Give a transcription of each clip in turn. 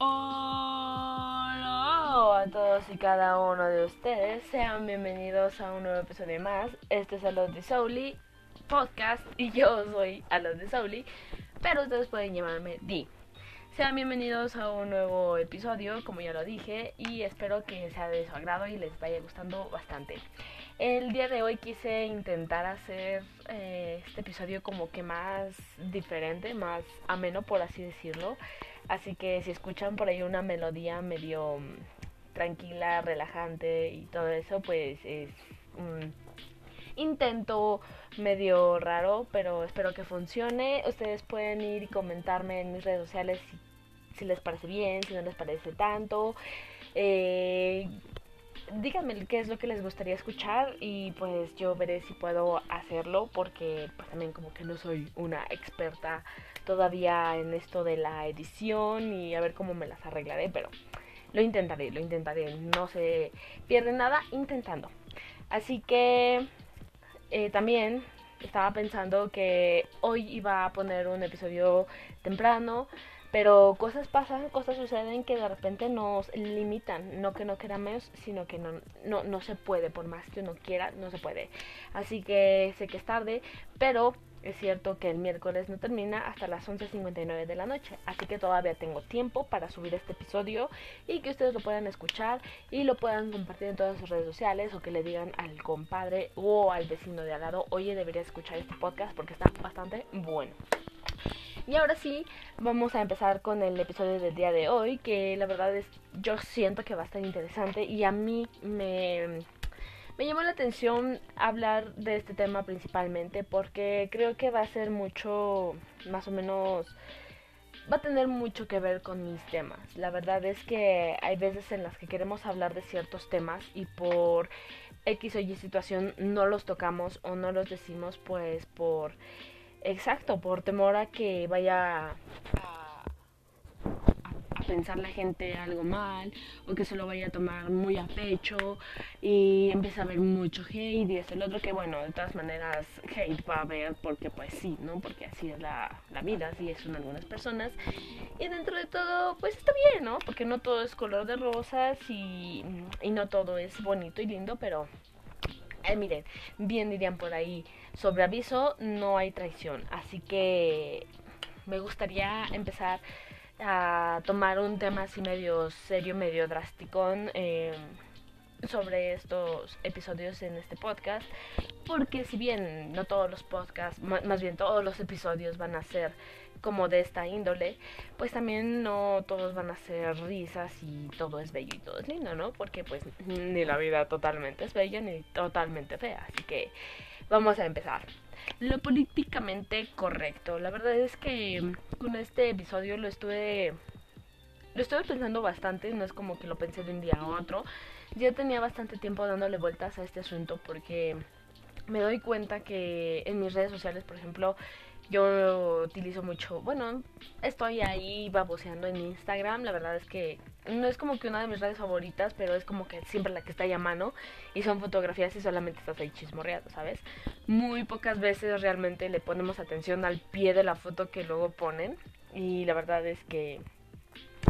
Hola a todos y cada uno de ustedes, sean bienvenidos a un nuevo episodio más. Este es Alon de Souli Podcast y yo soy Alon de Souli, pero ustedes pueden llamarme Di. Sean bienvenidos a un nuevo episodio, como ya lo dije, y espero que sea de su agrado y les vaya gustando bastante. El día de hoy quise intentar hacer eh, este episodio como que más diferente, más ameno por así decirlo. Así que si escuchan por ahí una melodía medio mm, tranquila, relajante y todo eso, pues es un intento medio raro, pero espero que funcione. Ustedes pueden ir y comentarme en mis redes sociales si, les parece bien, si no les parece tanto. Eh, díganme qué es lo que les gustaría escuchar y pues yo veré si puedo hacerlo porque pues también como que no soy una experta todavía en esto de la edición y a ver cómo me las arreglaré, pero lo intentaré, lo intentaré, no se pierde nada intentando. Así que eh, también estaba pensando que hoy iba a poner un episodio temprano pero cosas pasan, cosas suceden que de repente nos limitan, no que no queramos, sino que no, no, no se puede, por más que uno quiera, no se puede. Así que sé que es tarde, pero es cierto que el miércoles no termina hasta las 11.59 de la noche, así que todavía tengo tiempo para subir este episodio y que ustedes lo puedan escuchar y lo puedan compartir en todas sus redes sociales o que le digan al compadre o al vecino de al lado, oye, debería escuchar este podcast porque está bastante bueno. Y ahora sí, vamos a empezar con el episodio del día de hoy, que la verdad es, yo siento que va a estar interesante y a mí me, me llamó la atención hablar de este tema principalmente porque creo que va a ser mucho, más o menos, va a tener mucho que ver con mis temas. La verdad es que hay veces en las que queremos hablar de ciertos temas y por X o Y situación no los tocamos o no los decimos pues por Exacto, por temor a que vaya a, pensar la gente algo mal o que se lo vaya a tomar muy a pecho y empieza a haber mucho hate y es el otro que bueno, de todas maneras hate va a haber porque pues sí, ¿no? Porque así es la, la vida, así son algunas personas y dentro de todo pues está bien, ¿no? Porque no todo es color de rosas y, y no todo es bonito y lindo, pero eh, miren, bien dirían por ahí, sobre aviso no hay traición. Así que me gustaría empezar a tomar un tema así medio serio, medio drástico eh, sobre estos episodios en este podcast. Porque si bien no todos los podcasts, más bien todos los episodios van a ser como de esta índole, pues también no todos van a ser risas y todo es bello y todo es lindo, ¿no? Porque pues ni la vida totalmente es bella ni totalmente fea, así que vamos a empezar. Lo políticamente correcto, la verdad es que con este episodio lo estuve lo estuve pensando bastante, no es como que lo pensé de un día a otro. Ya tenía bastante tiempo dándole vueltas a este asunto porque me doy cuenta que en mis redes sociales, por ejemplo, yo utilizo mucho, bueno, estoy ahí baboseando en Instagram, la verdad es que no es como que una de mis redes favoritas, pero es como que siempre la que está ahí a mano y son fotografías y solamente estás ahí chismorreando, ¿sabes? Muy pocas veces realmente le ponemos atención al pie de la foto que luego ponen y la verdad es que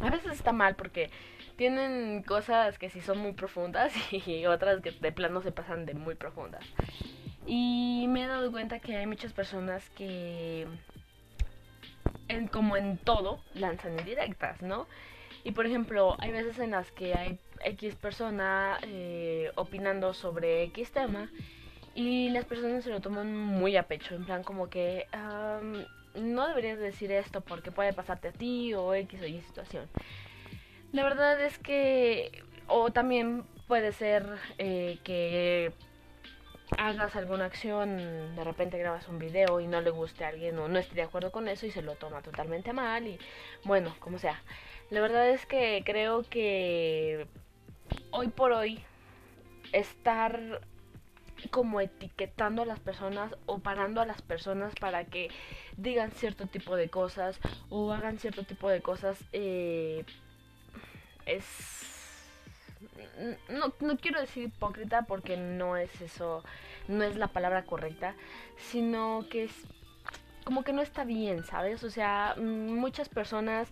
a veces está mal porque tienen cosas que sí son muy profundas y otras que de plano se pasan de muy profundas. Y me he dado cuenta que hay muchas personas que, en, como en todo, lanzan indirectas, ¿no? Y por ejemplo, hay veces en las que hay X persona eh, opinando sobre X tema y las personas se lo toman muy a pecho, en plan como que no deberías decir esto porque puede pasarte a ti o X o Y situación. La verdad es que, o también puede ser eh, que hagas alguna acción, de repente grabas un video y no le guste a alguien o no esté de acuerdo con eso y se lo toma totalmente mal y bueno, como sea. La verdad es que creo que hoy por hoy estar como etiquetando a las personas o parando a las personas para que digan cierto tipo de cosas o hagan cierto tipo de cosas eh, es no, no quiero decir hipócrita porque no es eso, no es la palabra correcta, sino que es como que no está bien, ¿sabes? O sea, muchas personas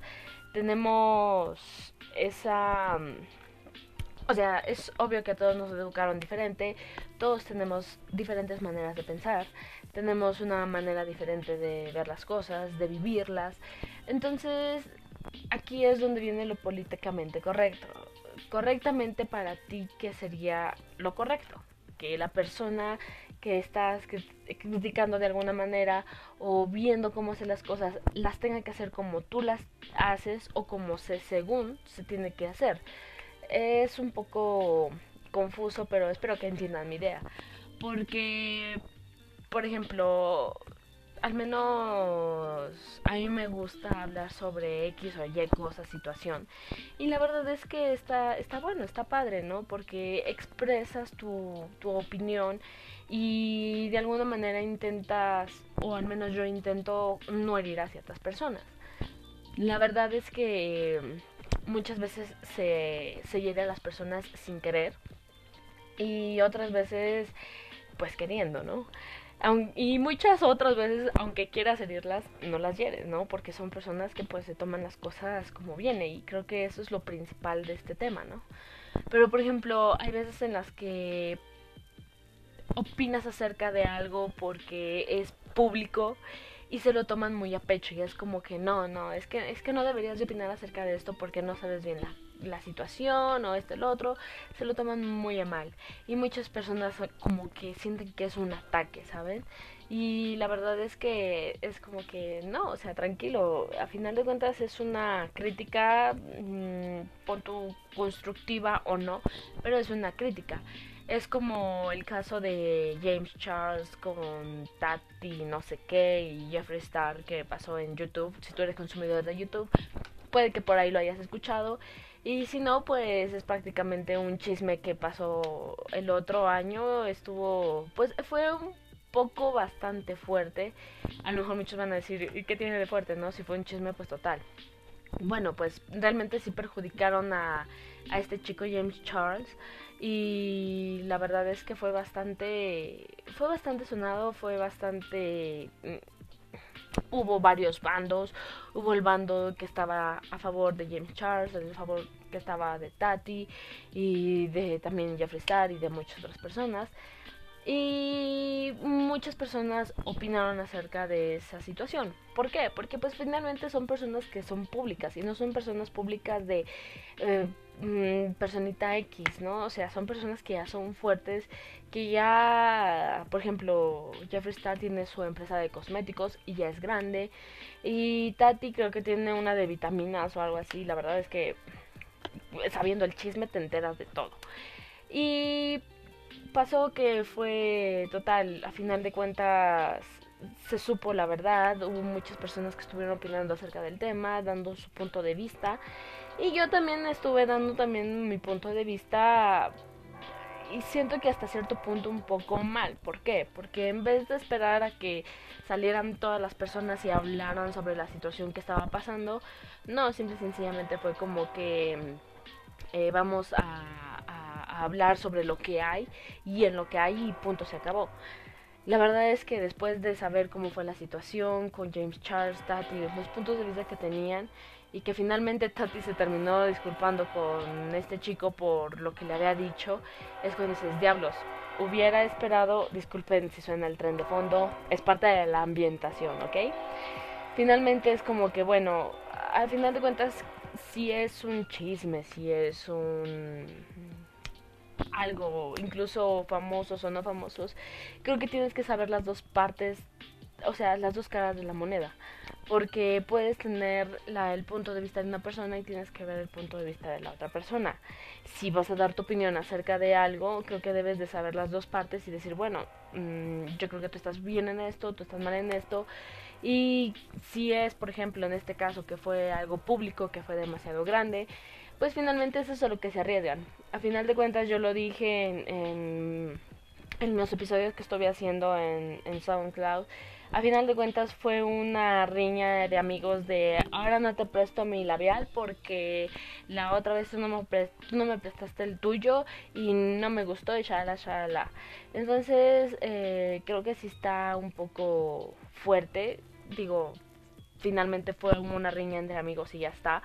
tenemos esa... O sea, es obvio que todos nos educaron diferente, todos tenemos diferentes maneras de pensar, tenemos una manera diferente de ver las cosas, de vivirlas. Entonces, aquí es donde viene lo políticamente correcto. Correctamente para ti, ¿qué sería lo correcto? Que la persona que estás criticando de alguna manera o viendo cómo hace las cosas las tenga que hacer como tú las haces o como se según se tiene que hacer. Es un poco confuso, pero espero que entiendan mi idea. Porque, por ejemplo, al menos a mí me gusta hablar sobre X o Y cosa, situación. Y la verdad es que está, está bueno, está padre, ¿no? Porque expresas tu, tu opinión y de alguna manera intentas, o al menos yo intento, no herir a ciertas personas. La verdad es que muchas veces se, se hiere a las personas sin querer y otras veces pues queriendo, ¿no? y muchas otras veces, aunque quieras herirlas, no las hieres, ¿no? Porque son personas que pues se toman las cosas como viene y creo que eso es lo principal de este tema, ¿no? Pero por ejemplo, hay veces en las que opinas acerca de algo porque es público y se lo toman muy a pecho y es como que no, no, es que es que no deberías de opinar acerca de esto porque no sabes bien la, la situación o este el otro, se lo toman muy a mal y muchas personas como que sienten que es un ataque, ¿saben? Y la verdad es que es como que no, o sea, tranquilo, a final de cuentas es una crítica, mmm, tu constructiva o no, pero es una crítica. Es como el caso de James Charles con Tati no sé qué y Jeffree Star que pasó en YouTube. Si tú eres consumidor de YouTube, puede que por ahí lo hayas escuchado. Y si no, pues es prácticamente un chisme que pasó el otro año. Estuvo, pues fue un poco bastante fuerte. A lo mejor muchos van a decir, ¿y qué tiene de fuerte? No, si fue un chisme, pues total. Bueno, pues realmente sí perjudicaron a, a este chico James Charles y la verdad es que fue bastante fue bastante sonado fue bastante mm, hubo varios bandos hubo el bando que estaba a favor de James Charles el favor que estaba de Tati y de también Jeffree Star y de muchas otras personas y muchas personas opinaron acerca de esa situación. ¿Por qué? Porque pues finalmente son personas que son públicas y no son personas públicas de eh, mm, personita X, ¿no? O sea, son personas que ya son fuertes, que ya, por ejemplo, Jeffree Star tiene su empresa de cosméticos y ya es grande. Y Tati creo que tiene una de vitaminas o algo así. La verdad es que sabiendo el chisme te enteras de todo. Y pasó que fue total, a final de cuentas se supo la verdad, hubo muchas personas que estuvieron opinando acerca del tema, dando su punto de vista y yo también estuve dando también mi punto de vista y siento que hasta cierto punto un poco mal. ¿Por qué? Porque en vez de esperar a que salieran todas las personas y hablaran sobre la situación que estaba pasando, no, simple y sencillamente fue como que eh, vamos a hablar sobre lo que hay y en lo que hay y punto se acabó. La verdad es que después de saber cómo fue la situación con James Charles, Tati, los puntos de vista que tenían y que finalmente Tati se terminó disculpando con este chico por lo que le había dicho, es cuando dices, diablos, hubiera esperado, disculpen si suena el tren de fondo, es parte de la ambientación, ¿ok? Finalmente es como que, bueno, al final de cuentas, si es un chisme, si es un algo, incluso famosos o no famosos, creo que tienes que saber las dos partes, o sea, las dos caras de la moneda. Porque puedes tener la, el punto de vista de una persona y tienes que ver el punto de vista de la otra persona. Si vas a dar tu opinión acerca de algo, creo que debes de saber las dos partes y decir, bueno, mmm, yo creo que tú estás bien en esto, tú estás mal en esto. Y si es, por ejemplo, en este caso que fue algo público, que fue demasiado grande, pues finalmente eso es a lo que se arriesgan. A final de cuentas yo lo dije en, en, los episodios que estuve haciendo en, en SoundCloud. A final de cuentas fue una riña de amigos de ahora no te presto mi labial porque la otra vez no me, no me prestaste el tuyo y no me gustó y shala shala. Entonces eh, creo que sí está un poco fuerte. Digo, finalmente fue una riña entre amigos y ya está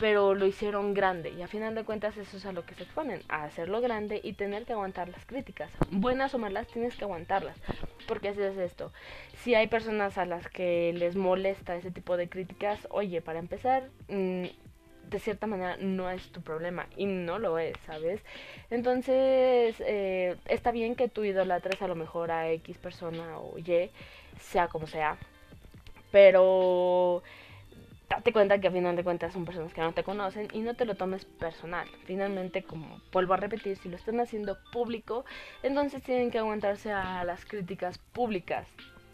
pero lo hicieron grande y a final de cuentas eso es a lo que se exponen, a hacerlo grande y tener que aguantar las críticas. Buenas o malas tienes que aguantarlas, porque así es esto. Si hay personas a las que les molesta ese tipo de críticas, oye, para empezar, mm, de cierta manera no es tu problema y no lo es, ¿sabes? Entonces, eh, está bien que tú idolatres a lo mejor a X persona o Y, sea como sea, pero date cuenta que a final de cuentas son personas que no te conocen y no te lo tomes personal. Finalmente, como vuelvo a repetir, si lo están haciendo público, entonces tienen que aguantarse a las críticas públicas,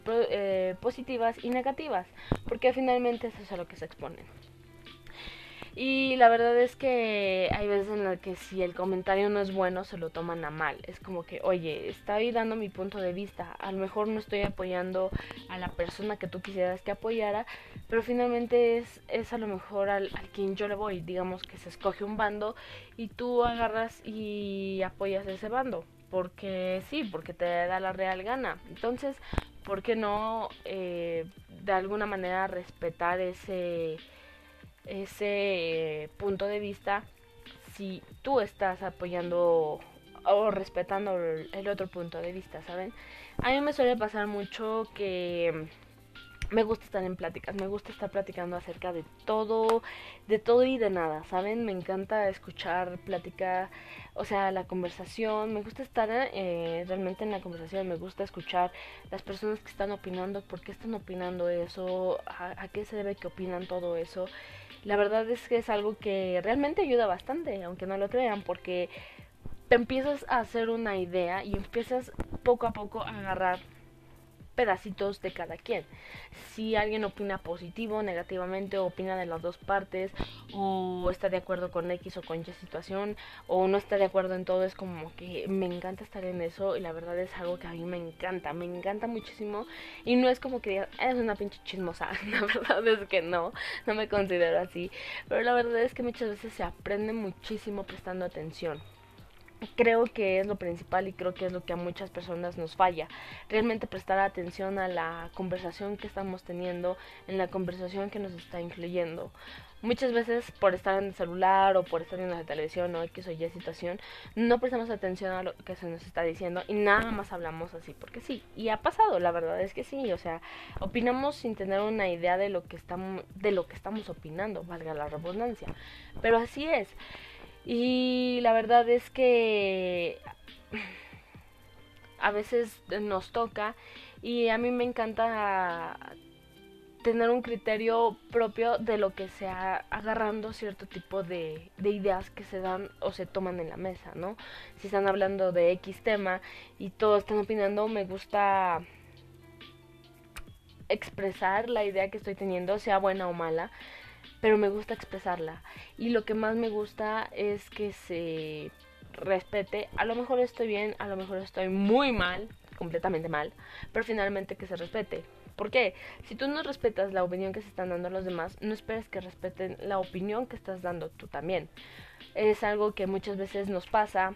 eh, positivas y negativas, porque finalmente eso es a lo que se exponen. Y la verdad es que hay veces en las que si el comentario no es bueno se lo toman a mal. Es como que, oye, estoy dando mi punto de vista. A lo mejor no estoy apoyando a la persona que tú quisieras que apoyara, pero finalmente es, es a lo mejor al, quien yo le voy. Digamos que se escoge un bando y tú agarras y apoyas ese bando. Porque sí, porque te da la real gana. Entonces, ¿por qué no eh, de alguna manera respetar ese ese punto de vista si tú estás apoyando o respetando el otro punto de vista, ¿saben? A mí me suele pasar mucho que me gusta estar en pláticas, me gusta estar platicando acerca de todo, de todo y de nada, ¿saben? Me encanta escuchar, platicar, o sea, la conversación, me gusta estar eh, realmente en la conversación, me gusta escuchar las personas que están opinando, por qué están opinando eso, a, a qué se debe que opinan todo eso la verdad es que es algo que realmente ayuda bastante, aunque no lo crean, porque te empiezas a hacer una idea y empiezas poco a poco a agarrar pedacitos de cada quien. Si alguien opina positivo, negativamente, opina de las dos partes, o está de acuerdo con X o con Y situación, o no está de acuerdo en todo, es como que me encanta estar en eso y la verdad es algo que a mí me encanta, me encanta muchísimo y no es como que digas, es una pinche chismosa, la verdad es que no, no me considero así, pero la verdad es que muchas veces se aprende muchísimo prestando atención creo que es lo principal y creo que es lo que a muchas personas nos falla. Realmente prestar atención a la conversación que estamos teniendo, en la conversación que nos está incluyendo. Muchas veces por estar en el celular o por estar en la televisión o X o Y situación, no prestamos atención a lo que se nos está diciendo y nada más hablamos así porque sí. Y ha pasado, la verdad es que sí, o sea, opinamos sin tener una idea de lo que estamos de lo que estamos opinando, valga la redundancia. Pero así es. Y la verdad es que a veces nos toca y a mí me encanta tener un criterio propio de lo que sea agarrando cierto tipo de, de, ideas que se dan o se toman en la mesa, ¿no? Si están hablando de X tema y todos están opinando, me gusta expresar la idea que estoy teniendo, sea buena o mala, pero me gusta expresarla. Y lo que más me gusta es que se respete. A lo mejor estoy bien, a lo mejor estoy muy mal, completamente mal, pero finalmente que se respete. ¿Por qué? Si tú no respetas la opinión que se están dando los demás, no esperes que respeten la opinión que estás dando tú también. Es algo que muchas veces nos pasa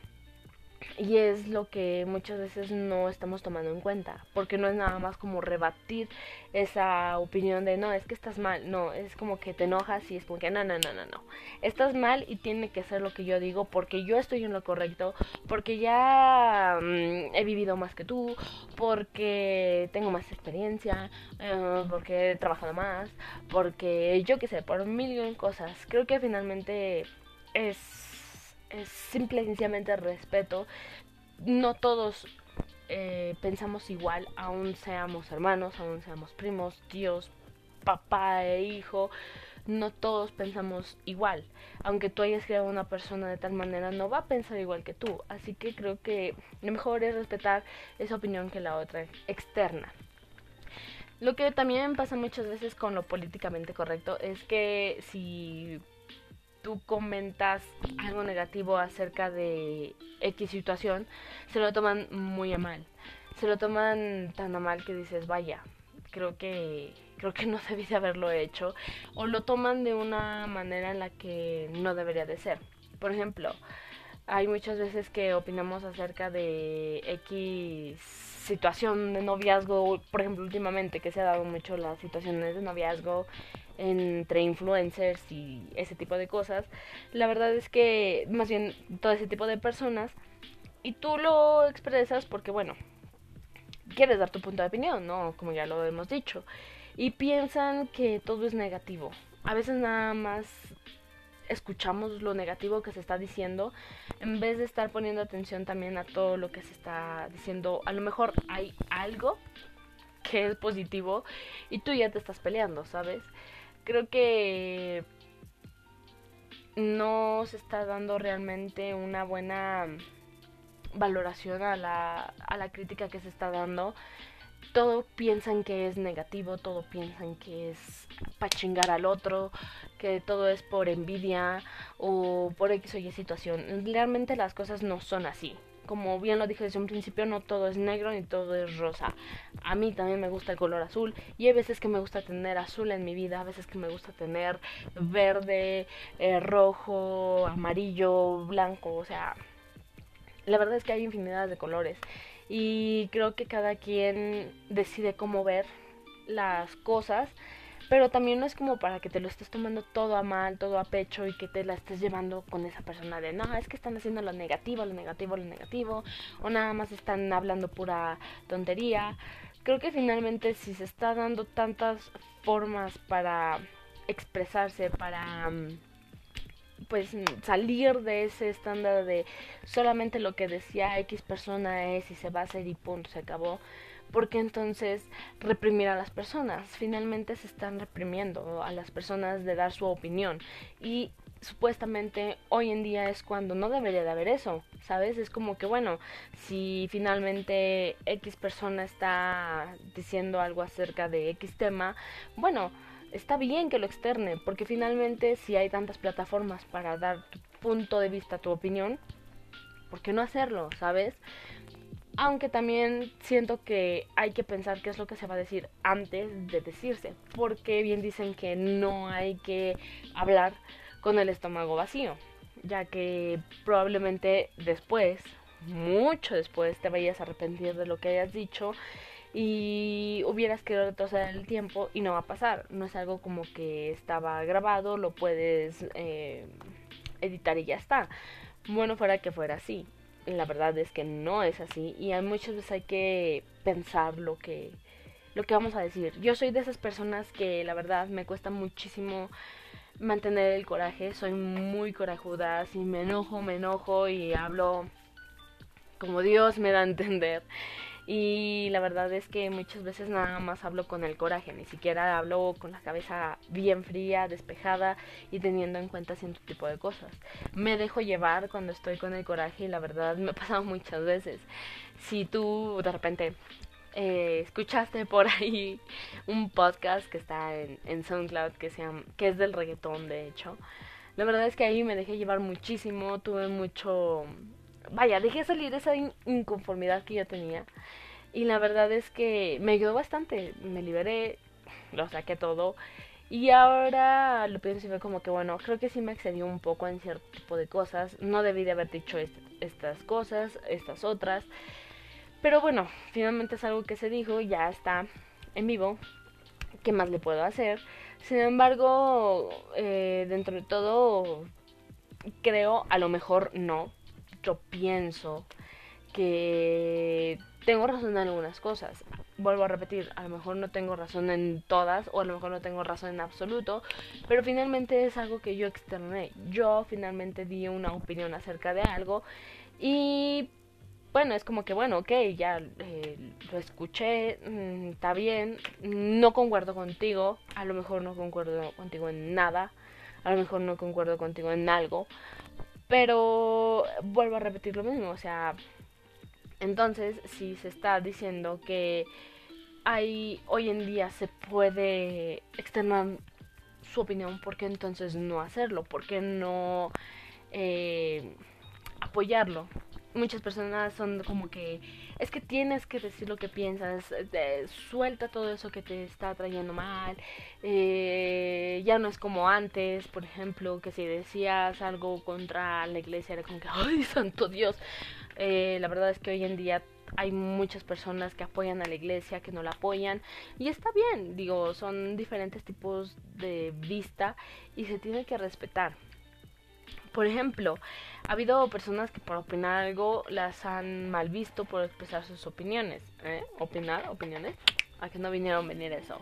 y es lo que muchas veces no estamos tomando en cuenta, porque no es nada más como rebatir esa opinión de no, es que estás mal, no, es como que te enojas y es como que no, no, no, no, no, estás mal y tiene que ser lo que yo digo porque yo estoy en lo correcto, porque ya mm, he vivido más que tú, porque tengo más experiencia, eh, porque he trabajado más, porque yo qué sé, por mil y cosas. Creo que finalmente es es simple y sencillamente respeto. No todos eh, pensamos igual, aún seamos hermanos, aún seamos primos, tíos, papá e hijo. No todos pensamos igual. Aunque tú hayas creado una persona de tal manera, no va a pensar igual que tú. Así que creo que lo mejor es respetar esa opinión que la otra externa. Lo que también pasa muchas veces con lo políticamente correcto es que si tú comentas algo negativo acerca de X situación, se lo toman muy a mal. Se lo toman tan a mal que dices, vaya, creo que creo que no debí de haberlo hecho o lo toman de una manera en la que no debería de ser. Por ejemplo, hay muchas veces que opinamos acerca de X situación de noviazgo, por ejemplo, últimamente que se ha dado mucho las situaciones de noviazgo entre influencers y ese tipo de cosas, la verdad es que más bien todo ese tipo de personas y tú lo expresas porque bueno, quieres dar tu punto de opinión, ¿no? Como ya lo hemos dicho. Y piensan que todo es negativo. A veces nada más escuchamos lo negativo que se está diciendo en vez de estar poniendo atención también a todo lo que se está diciendo. A lo mejor hay algo que es positivo y tú ya te estás peleando, ¿sabes? Creo que no se está dando realmente una buena valoración a la, a la crítica que se está dando todo piensan que es negativo, todo piensan que es para chingar al otro, que todo es por envidia o por X o Y situación. Realmente las cosas no son así. Como bien lo dije desde un principio, no todo es negro ni todo es rosa. A mí también me gusta el color azul y hay veces que me gusta tener azul en mi vida, a veces que me gusta tener verde, eh, rojo, amarillo, blanco, o sea, la verdad es que hay infinidad de colores y creo que cada quien decide cómo ver las cosas, pero también no es como para que te lo estés tomando todo a mal, todo a pecho y que te la estés llevando con esa persona de, no, es que están haciendo lo negativo, lo negativo, lo negativo, o nada más están hablando pura tontería. Creo que finalmente si se está dando tantas formas para expresarse, para... Mm, pues salir de ese estándar de solamente lo que decía X persona es y se va a hacer y punto, se acabó. Porque entonces reprimir a las personas. Finalmente se están reprimiendo a las personas de dar su opinión. Y supuestamente hoy en día es cuando no debería de haber eso, ¿sabes? Es como que, bueno, si finalmente X persona está diciendo algo acerca de X tema, bueno, está bien que lo externe, porque finalmente si hay tantas plataformas para dar tu punto de vista, tu opinión, ¿por qué no hacerlo, sabes? Aunque también siento que hay que pensar qué es lo que se va a decir antes de decirse, porque bien dicen que no hay que hablar con el estómago vacío, ya que probablemente después, mucho después, te vayas a arrepentir de lo que hayas dicho y hubieras querido retroceder el tiempo y no va a pasar. No es algo como que estaba grabado, lo puedes eh, editar y ya está. Bueno, fuera que fuera así. La verdad es que no es así y hay muchas veces hay que pensar lo que lo que vamos a decir. Yo soy de esas personas que la verdad me cuesta muchísimo mantener el coraje, soy muy corajuda, si me enojo, me enojo y hablo como Dios me da a entender. Y la verdad es que muchas veces nada más hablo con el coraje, ni siquiera hablo con la cabeza bien fría, despejada y teniendo en cuenta cierto tipo de cosas. Me dejo llevar cuando estoy con el coraje y la verdad me ha pasado muchas veces. Si tú de repente eh, escuchaste por ahí un podcast que está en, SoundCloud que, que es del reggaetón de hecho, la verdad es que ahí me dejé llevar muchísimo, tuve mucho vaya, dejé salir esa inconformidad que yo tenía. Y la verdad es que me ayudó bastante. Me liberé, lo saqué todo. Y ahora lo pienso y fue como que, bueno, creo que sí me excedió un poco en cierto tipo de cosas. No debí de haber dicho estas cosas, estas otras. Pero bueno, finalmente es algo que se dijo, ya está en vivo. ¿Qué más le puedo hacer? Sin embargo, eh, dentro de todo, creo, a lo mejor no, yo pienso que tengo razón en algunas cosas. Vuelvo a repetir, a lo mejor no tengo razón en todas o a lo mejor no tengo razón en absoluto, pero finalmente es algo que yo externé. Yo finalmente di una opinión acerca de algo y bueno, es como que bueno, ok, ya eh, lo escuché, mm, está bien, no concuerdo contigo, a lo mejor no concuerdo contigo en nada, a lo mejor no concuerdo contigo en algo, pero vuelvo a repetir lo mismo, o sea, entonces si se está diciendo que hay hoy en día se puede externar su opinión, ¿por qué entonces no hacerlo? ¿Por qué no eh, apoyarlo? Muchas personas son como que es que tienes que decir lo que piensas, suelta todo eso que te está trayendo mal, eh, ya no es como antes, por ejemplo, que si decías algo contra la iglesia era como que, ay, santo Dios, eh, la verdad es que hoy en día hay muchas personas que apoyan a la iglesia, que no la apoyan, y está bien, digo, son diferentes tipos de vista y se tiene que respetar. Por ejemplo, ha habido personas que por opinar algo las han mal visto por expresar sus opiniones. ¿eh? Opinar, opiniones. A que no vinieron venir eso.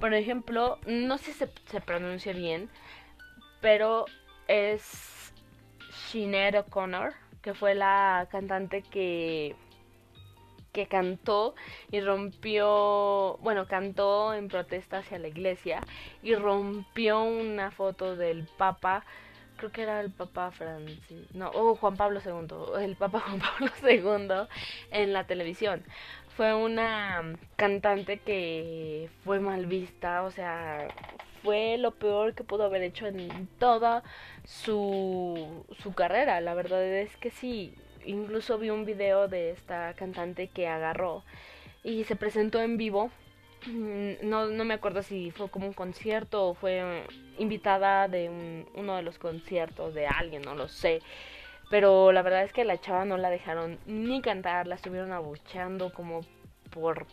Por ejemplo, no sé si se, pronuncia bien, pero es Sinead O'Connor, que fue la cantante que que cantó y rompió, bueno, cantó en protesta hacia la iglesia y rompió una foto del Papa creo que era el Papa Francis, no, o Juan Pablo II, el Papa Juan Pablo II en la televisión. Fue una cantante que fue mal vista, o sea, fue lo peor que pudo haber hecho en toda su, su carrera. La verdad es que sí, incluso vi un video de esta cantante que agarró y se presentó en vivo Mm, no, no me acuerdo si fue como un concierto o fue invitada de uno de los conciertos de alguien, no lo sé. Pero la verdad es que la chava no la dejaron ni cantar, la estuvieron abucheando como por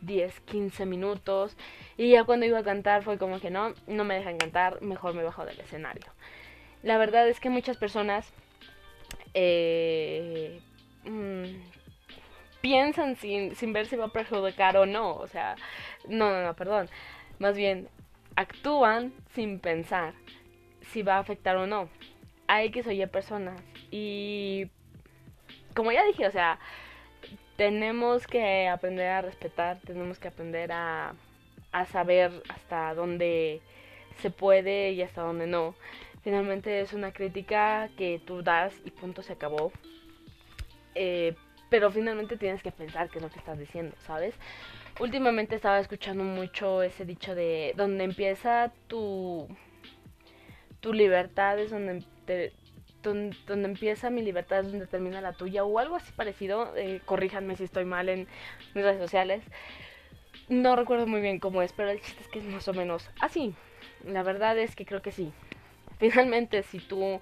10, 15 minutos. Y ya cuando iba a cantar fue como que no, no me dejan cantar, mejor me bajo del escenario. La verdad es que muchas personas eh, mm, piensan sin, sin ver si va a perjudicar o no. O sea, no, no, no, perdón. Más bien, actúan sin pensar si va a afectar o no. Hay que oye personas. Y como ya dije, o sea, tenemos que aprender a respetar, tenemos que aprender a, a saber hasta dónde se puede y hasta dónde no. Finalmente es una crítica que tú das y punto se acabó. Eh, pero finalmente tienes que pensar qué es lo que estás diciendo, ¿sabes? Últimamente estaba escuchando mucho ese dicho de donde empieza tu tu libertad es donde, donde, empieza mi libertad es donde termina la tuya o algo así parecido. Eh, corríjanme si estoy mal en mis redes sociales. No recuerdo muy bien cómo es, pero el chiste es que es más o menos así. La verdad es que creo que sí. Finalmente, si tú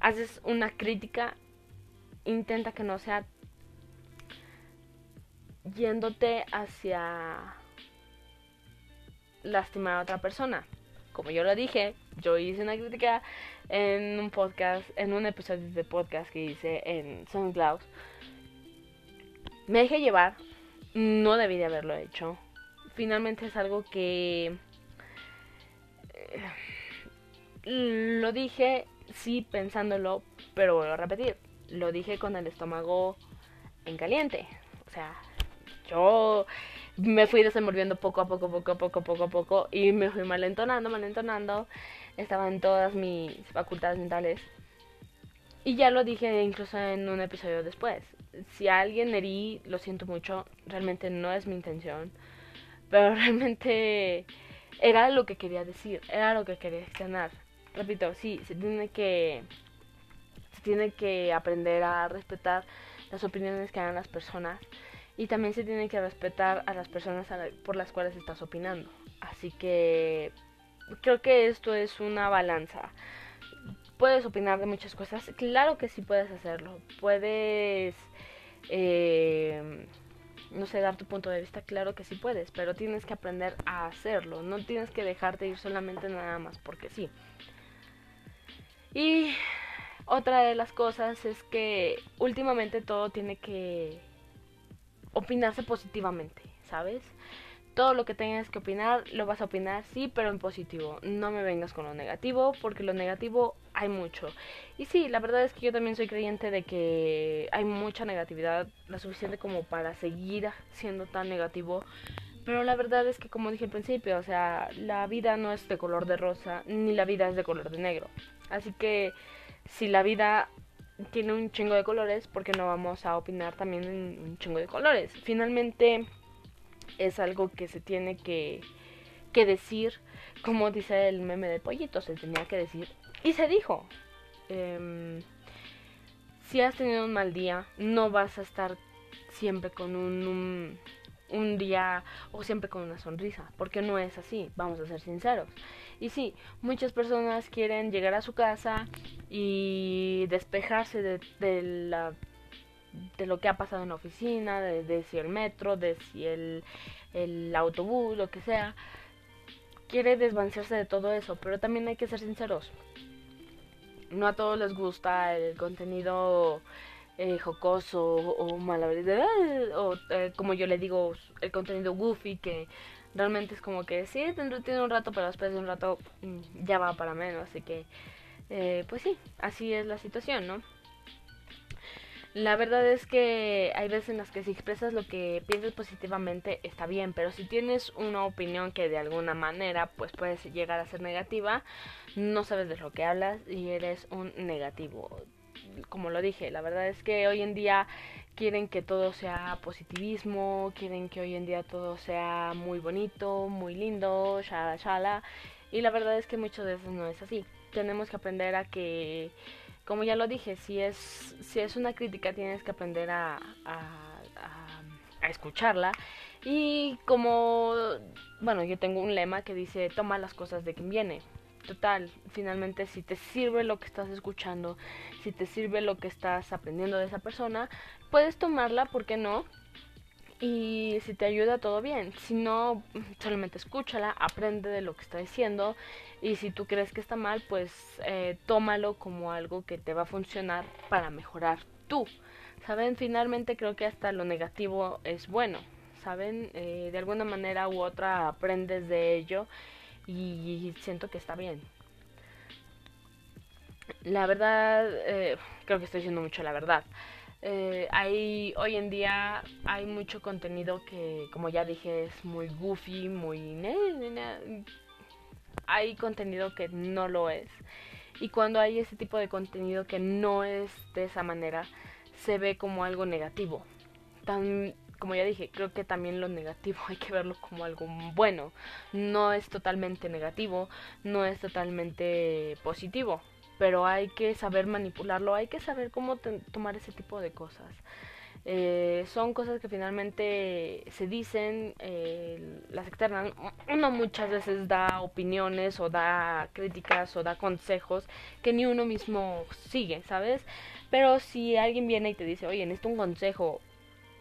haces una crítica, intenta que no sea yéndote hacia lastimar a otra persona. Como yo lo dije, yo hice una crítica en un podcast, en un episodio de podcast que hice en SoundCloud. Me dejé llevar, no debí de haberlo hecho. Finalmente es algo que eh, lo dije sí pensándolo, pero vuelvo a repetir, lo dije con el estómago en caliente. O sea, yo me fui desenvolviendo poco a poco, poco a poco, poco a poco y me fui malentonando, malentonando. Estaba en todas mis facultades mentales. Y ya lo dije incluso en un episodio después. Si a alguien herí, lo siento mucho. Realmente no es mi intención. Pero realmente era lo que quería decir. Era lo que quería externar. Repito, sí, se tiene que. Se tiene que aprender a respetar las opiniones que dan las personas y también se tiene que respetar a las personas por las cuales estás opinando. Así que creo que esto es una balanza. Puedes opinar de muchas cosas, claro que sí puedes hacerlo. Puedes, eh, no sé, dar tu punto de vista, claro que sí puedes, pero tienes que aprender a hacerlo. No tienes que dejarte ir solamente nada más porque sí. Y otra de las cosas es que últimamente todo tiene que opinarse positivamente, ¿sabes? Todo lo que tengas que opinar, lo vas a opinar, sí, pero en positivo. No me vengas con lo negativo, porque lo negativo hay mucho. Y sí, la verdad es que yo también soy creyente de que hay mucha negatividad, la suficiente como para seguir siendo tan negativo. Pero la verdad es que, como dije al principio, o sea, la vida no es de color de rosa, ni la vida es de color de negro. Así que si la vida tiene un chingo de colores, porque no vamos a opinar también en un chingo de colores? Finalmente es algo que se tiene que, que decir, como dice el meme de pollito, se tenía que decir y se dijo. Em, si has tenido un mal día, no vas a estar siempre con un, un día o siempre con una sonrisa, porque no es así, vamos a ser sinceros. Y sí, muchas personas quieren llegar a su casa y despejarse de, de lo que ha pasado en la oficina, de, si el metro, de si el, el autobús, lo que sea. Quiere desvancerse de todo eso, pero también hay que ser sinceros. No a todos les gusta el contenido eh, jocoso o malabarista, o eh, como yo le digo, el contenido goofy que realmente es como que sí, te entretiene un rato, pero después de un rato mm, ya va para menos, así que eh, pues sí, así es la situación, ¿no? La verdad es que hay veces en las que si expresas lo que piensas positivamente está bien, pero si tienes una opinión que de alguna manera pues puede llegar a ser negativa, no sabes de lo que hablas y eres un negativo. Como lo dije, la verdad es que hoy en día quieren que todo sea positivismo, quieren que hoy en día todo sea muy bonito, muy lindo, shala shala, y la verdad es que muchas veces no es así. Tenemos que aprender a que como ya lo dije, si es, si es una crítica tienes que aprender a, a, escucharla. Y como, bueno, yo tengo un lema que dice, toma las cosas de quien viene. Total, finalmente si te sirve lo que estás escuchando, si te sirve lo que estás aprendiendo de esa persona, puedes tomarla, ¿por qué no? Y si te ayuda, todo bien. Si no, solamente escúchala, aprende de lo que está diciendo. Y si tú crees que está mal, pues eh, tómalo como algo que te va a funcionar para mejorar tú. ¿Saben? Finalmente creo que hasta lo negativo es bueno. ¿Saben? Eh, de alguna manera u otra aprendes de ello y siento que está bien. La verdad, eh, creo que estoy diciendo mucho la verdad. Eh, hay hoy en día hay mucho contenido que como ya dije es muy goofy muy hay contenido que no lo es y cuando hay ese tipo de contenido que no es de esa manera se ve como algo negativo tan como ya dije creo que también lo negativo hay que verlo como algo bueno no es totalmente negativo no es totalmente positivo pero hay que saber manipularlo, hay que saber cómo tomar ese tipo de cosas. Eh, son cosas que finalmente se dicen, eh, las externas. Uno muchas veces da opiniones o da críticas o da consejos que ni uno mismo sigue, ¿sabes? Pero si alguien viene y te dice, oye, necesito un consejo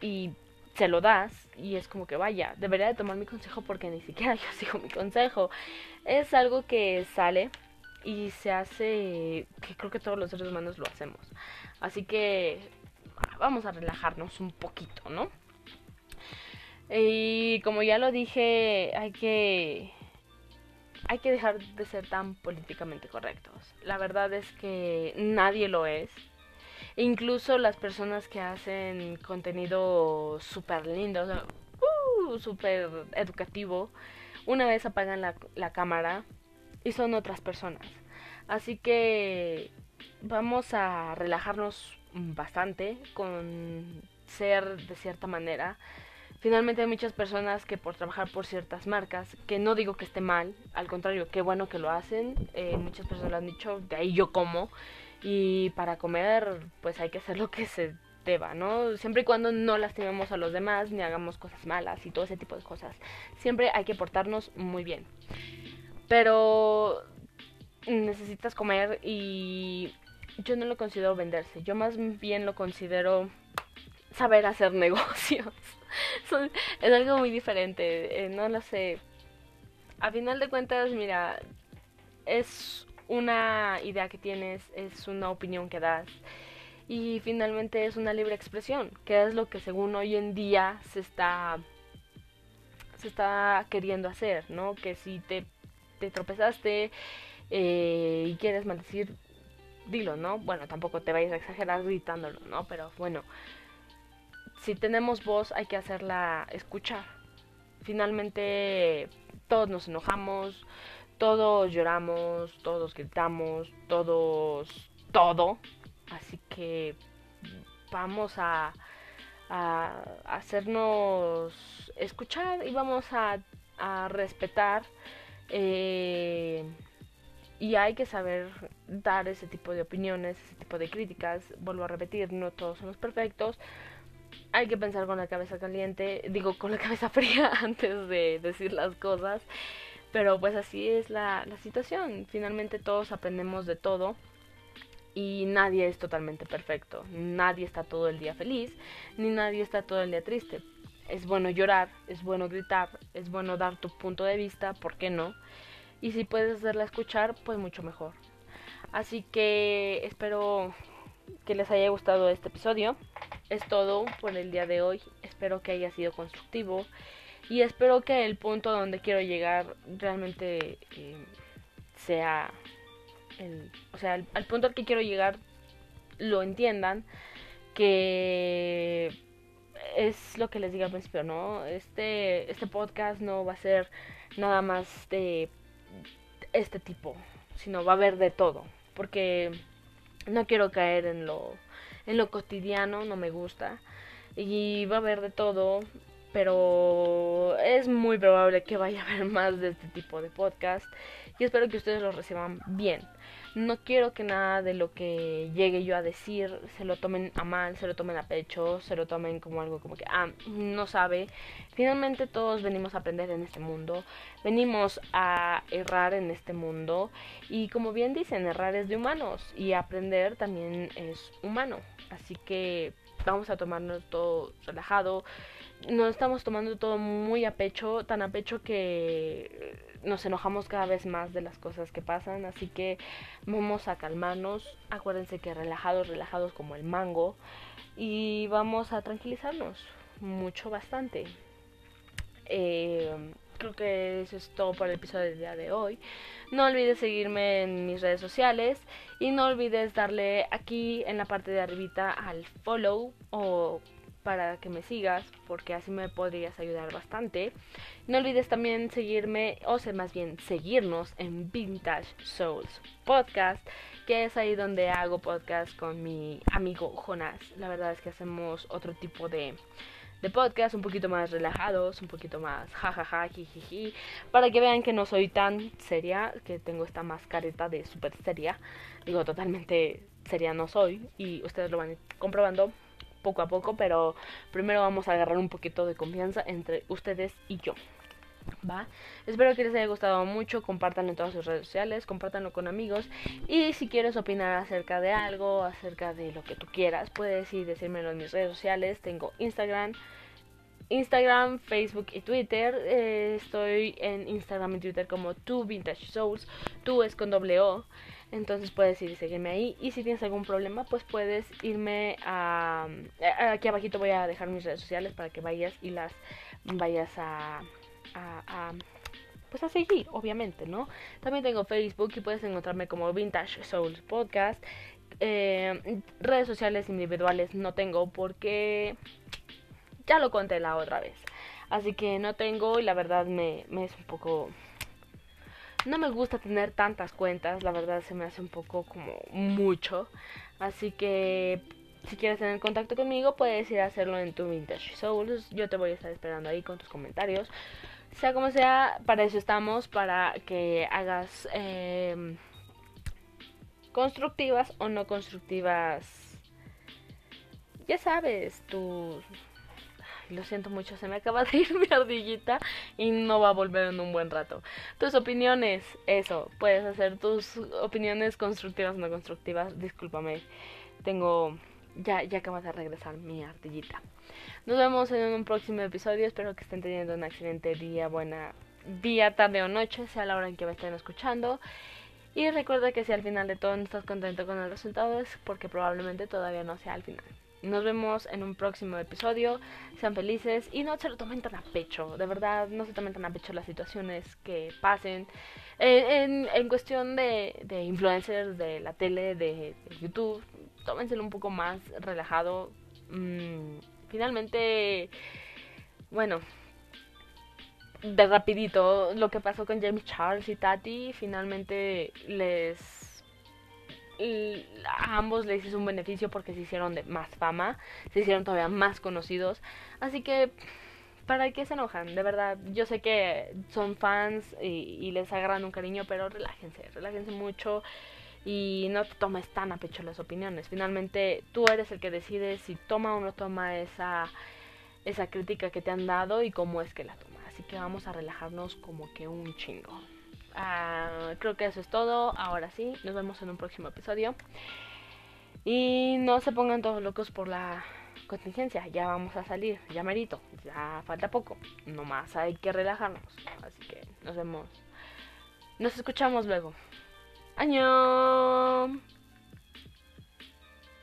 y se lo das y es como que vaya, debería de tomar mi consejo porque ni siquiera yo sigo mi consejo. Es algo que sale y se hace que creo que todos los seres humanos lo hacemos. Así que vamos a relajarnos un poquito, ¿no? Y como ya lo dije, hay que hay que dejar de ser tan políticamente correctos. La verdad es que nadie lo es. Incluso las personas que hacen contenido súper lindo, uh, súper educativo, una vez apagan la, la cámara y son otras personas. Así que vamos a relajarnos bastante con ser de cierta manera. Finalmente hay muchas personas que por trabajar por ciertas marcas, que no digo que esté mal, al contrario, qué bueno que lo hacen, eh, muchas personas lo han dicho, de ahí yo como, y para comer pues hay que hacer lo que se deba, ¿no? Siempre y cuando no lastimemos a los demás, ni hagamos cosas malas y todo ese tipo de cosas. Siempre hay que portarnos muy bien. Pero necesitas comer y yo no lo considero venderse, yo más bien lo considero saber hacer negocios. es algo muy diferente, eh, no lo sé. A final de cuentas, mira, es una idea que tienes, es una opinión que das y finalmente es una libre expresión, que es lo que según hoy en día se está se está queriendo hacer, ¿no? Que si te te tropezaste eh, y quieres maldecir, dilo, ¿no? Bueno, tampoco te vayas a exagerar gritándolo, ¿no? Pero bueno, si tenemos voz hay que hacerla escuchar. Finalmente todos nos enojamos, todos lloramos, todos gritamos, todos todo. Así que vamos a, hacernos escuchar y vamos a, a respetar eh, y hay que saber dar ese tipo de opiniones, ese tipo de críticas. Vuelvo a repetir, no todos somos perfectos. Hay que pensar con la cabeza caliente, digo con la cabeza fría antes de decir las cosas. Pero pues así es la, la situación. Finalmente todos aprendemos de todo. y nadie es totalmente perfecto. Nadie está todo el día feliz, ni nadie está todo el día triste. Es bueno llorar, es bueno gritar, es bueno dar tu punto de vista, ¿por qué no? Y si puedes hacerla escuchar, pues mucho mejor. Así que espero que les haya gustado este episodio. Es todo por el día de hoy. Espero que haya sido constructivo. Y espero que el punto donde quiero llegar realmente eh, sea el, o sea, al, punto al que quiero llegar lo entiendan, que es lo que les digo al principio, ¿no? Este, este podcast no va a ser nada más de este tipo, sino va a haber de todo, porque no quiero caer en lo, en lo cotidiano, no me gusta, y va a haber de todo, pero es muy probable que vaya a haber más de este tipo de podcast y espero que ustedes lo reciban bien. No quiero que nada de lo que llegue yo a decir se lo tomen a mal, se lo tomen a pecho, se lo tomen como algo como que, ah, no sabe. Finalmente todos venimos a aprender en este mundo, venimos a errar en este mundo y como bien dicen, errar es de humanos y aprender también es humano. Así que vamos a tomarnos todo relajado. Nos estamos tomando todo muy a pecho, tan a pecho que nos enojamos cada vez más de las cosas que pasan, así que vamos a calmarnos, acuérdense que relajados, relajados como el mango, y vamos a tranquilizarnos mucho, bastante. Eh, creo que eso es todo por el episodio del día de hoy. No olvides seguirme en mis redes sociales y no olvides darle aquí en la parte de arribita al follow o para que me sigas porque así me podrías ayudar bastante. No olvides también seguirme o ser más bien seguirnos en Vintage Souls Podcast, que es ahí donde hago podcast con mi amigo Jonas. La verdad es que hacemos otro tipo de de podcast un poquito más relajados, un poquito más jajaja, jijiji, para que vean que no soy tan seria, que tengo esta mascareta de super seria. Digo, totalmente seria no soy y ustedes lo van comprobando poco a poco, pero primero vamos a agarrar un poquito de confianza entre ustedes y yo. ¿Va? Espero que les haya gustado mucho, compártanlo en todas sus redes sociales, compártanlo con amigos y si quieres opinar acerca de algo, acerca de lo que tú quieras, puedes ir decírmelo en mis redes sociales, tengo Instagram, Instagram, Facebook y Twitter. Eh, estoy en Instagram y Twitter como Tu Vintage Souls. Tu es con doble O. Entonces puedes ir y seguirme ahí. Y si tienes algún problema, pues puedes irme a... Aquí abajito voy a dejar mis redes sociales para que vayas y las vayas a... a, pues a seguir, obviamente, ¿no? También tengo Facebook y puedes encontrarme como Vintage Souls Podcast. Eh, redes sociales individuales no tengo porque ya lo conté la otra vez. Así que no tengo y la verdad me es un poco no me gusta tener tantas cuentas, la verdad se me hace un poco como mucho. Así que si quieres tener contacto conmigo, puedes ir a hacerlo en tu Vintage Souls. Yo te voy a estar esperando ahí con tus comentarios. Sea como sea, para eso estamos, para que hagas em, constructivas o no constructivas. Ya sabes, tus lo siento mucho, se me acaba de ir mi ardillita y no va a volver en un buen rato. Tus opiniones, eso, puedes hacer tus opiniones constructivas o no constructivas. Discúlpame, tengo. Ya, ya acaba de regresar mi ardillita. Nos vemos en un próximo episodio. Espero que estén teniendo un excelente día, buena día, tarde o noche, sea la hora en que me estén escuchando. Y recuerda que si al final de todo no estás contento con el resultado es porque probablemente todavía no sea al final. Nos vemos en un próximo episodio. Sean felices y no se lo tomen tan a pecho. De verdad, no se tomen tan a pecho las situaciones que pasen. Eh, en, en, cuestión de, de, influencers, de la tele, de, YouTube, tómenselo un poco más relajado. Mm, finalmente, bueno, de rapidito, lo que pasó con James Charles y Tati, finalmente les a ambos les hizo un beneficio porque se hicieron de más fama, se hicieron todavía más conocidos. Así que, ¿para qué se enojan? De verdad, yo sé que son fans y, les agarran un cariño, pero relájense, relájense mucho y no te tomes tan a pecho las opiniones. Finalmente, tú eres el que decide si toma o no toma esa, esa crítica que te han dado y cómo es que la toma. Así que vamos a relajarnos como que un chingo. Ah, creo que eso es todo. Ahora sí, nos vemos en un próximo episodio. Y no se pongan todos locos por la contingencia. Ya vamos a salir, ya merito. Ya falta poco. Nomás hay que relajarnos. Así que nos vemos. Nos escuchamos luego. ¡Año!